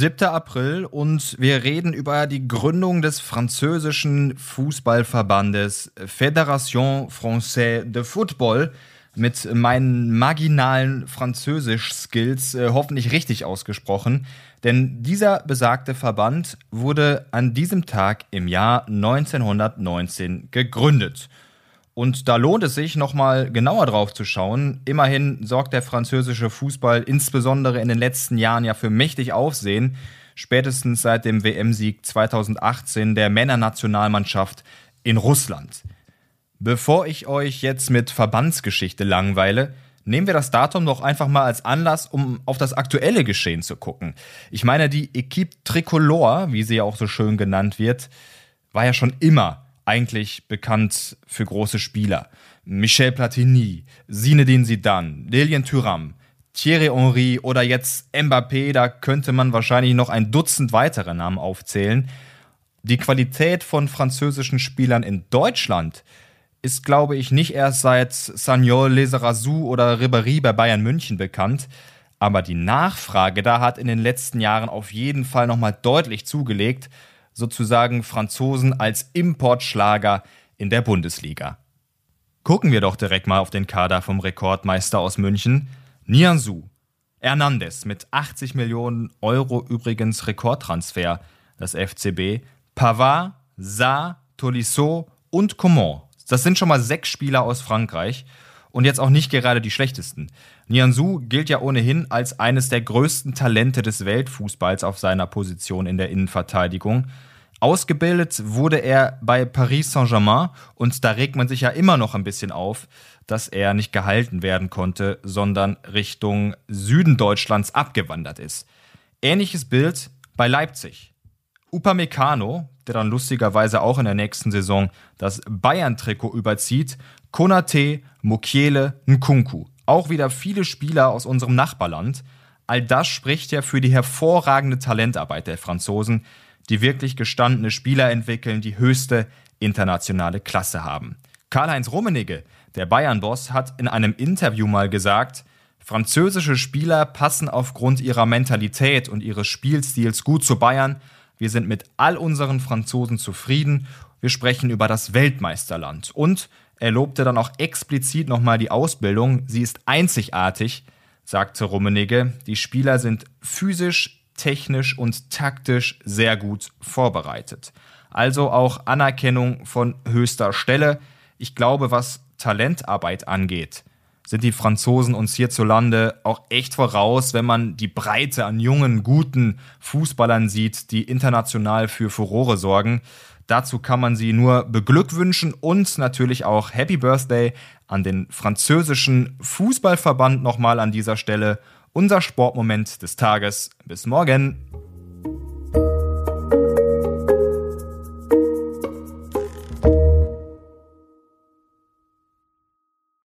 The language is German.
7. April und wir reden über die Gründung des französischen Fußballverbandes Fédération Française de Football mit meinen marginalen Französisch-Skills äh, hoffentlich richtig ausgesprochen. Denn dieser besagte Verband wurde an diesem Tag im Jahr 1919 gegründet. Und da lohnt es sich, nochmal genauer drauf zu schauen. Immerhin sorgt der französische Fußball insbesondere in den letzten Jahren ja für mächtig Aufsehen. Spätestens seit dem WM-Sieg 2018 der Männernationalmannschaft in Russland. Bevor ich euch jetzt mit Verbandsgeschichte langweile, nehmen wir das Datum doch einfach mal als Anlass, um auf das aktuelle Geschehen zu gucken. Ich meine, die Equipe Tricolore, wie sie ja auch so schön genannt wird, war ja schon immer eigentlich bekannt für große Spieler. Michel Platini, Zinedine Zidane, Lilian Thuram, Thierry Henry oder jetzt Mbappé, da könnte man wahrscheinlich noch ein Dutzend weitere Namen aufzählen. Die Qualität von französischen Spielern in Deutschland ist, glaube ich, nicht erst seit Sagnol, Leserazou oder Ribéry bei Bayern München bekannt. Aber die Nachfrage da hat in den letzten Jahren auf jeden Fall nochmal deutlich zugelegt sozusagen Franzosen als Importschlager in der Bundesliga. Gucken wir doch direkt mal auf den Kader vom Rekordmeister aus München. Nianzou, Hernandez mit 80 Millionen Euro übrigens Rekordtransfer, das FCB, Pavard, Saar, Tolisso und Coman. Das sind schon mal sechs Spieler aus Frankreich und jetzt auch nicht gerade die schlechtesten. Nianzou gilt ja ohnehin als eines der größten Talente des Weltfußballs auf seiner Position in der Innenverteidigung. Ausgebildet wurde er bei Paris Saint-Germain und da regt man sich ja immer noch ein bisschen auf, dass er nicht gehalten werden konnte, sondern Richtung Süden Deutschlands abgewandert ist. Ähnliches Bild bei Leipzig. Upamecano, der dann lustigerweise auch in der nächsten Saison das Bayern-Trikot überzieht, Konate, Mukiele, Nkunku. Auch wieder viele Spieler aus unserem Nachbarland. All das spricht ja für die hervorragende Talentarbeit der Franzosen, die wirklich gestandene Spieler entwickeln, die höchste internationale Klasse haben. Karl-Heinz Rummenigge, der Bayern-Boss, hat in einem Interview mal gesagt, französische Spieler passen aufgrund ihrer Mentalität und ihres Spielstils gut zu Bayern. Wir sind mit all unseren Franzosen zufrieden. Wir sprechen über das Weltmeisterland. Und er lobte dann auch explizit nochmal die Ausbildung. Sie ist einzigartig, sagte Rummenigge. Die Spieler sind physisch, technisch und taktisch sehr gut vorbereitet. Also auch Anerkennung von höchster Stelle. Ich glaube, was Talentarbeit angeht, sind die Franzosen uns hierzulande auch echt voraus, wenn man die Breite an jungen, guten Fußballern sieht, die international für Furore sorgen. Dazu kann man sie nur beglückwünschen und natürlich auch Happy Birthday an den französischen Fußballverband nochmal an dieser Stelle unser Sportmoment des Tages. Bis morgen.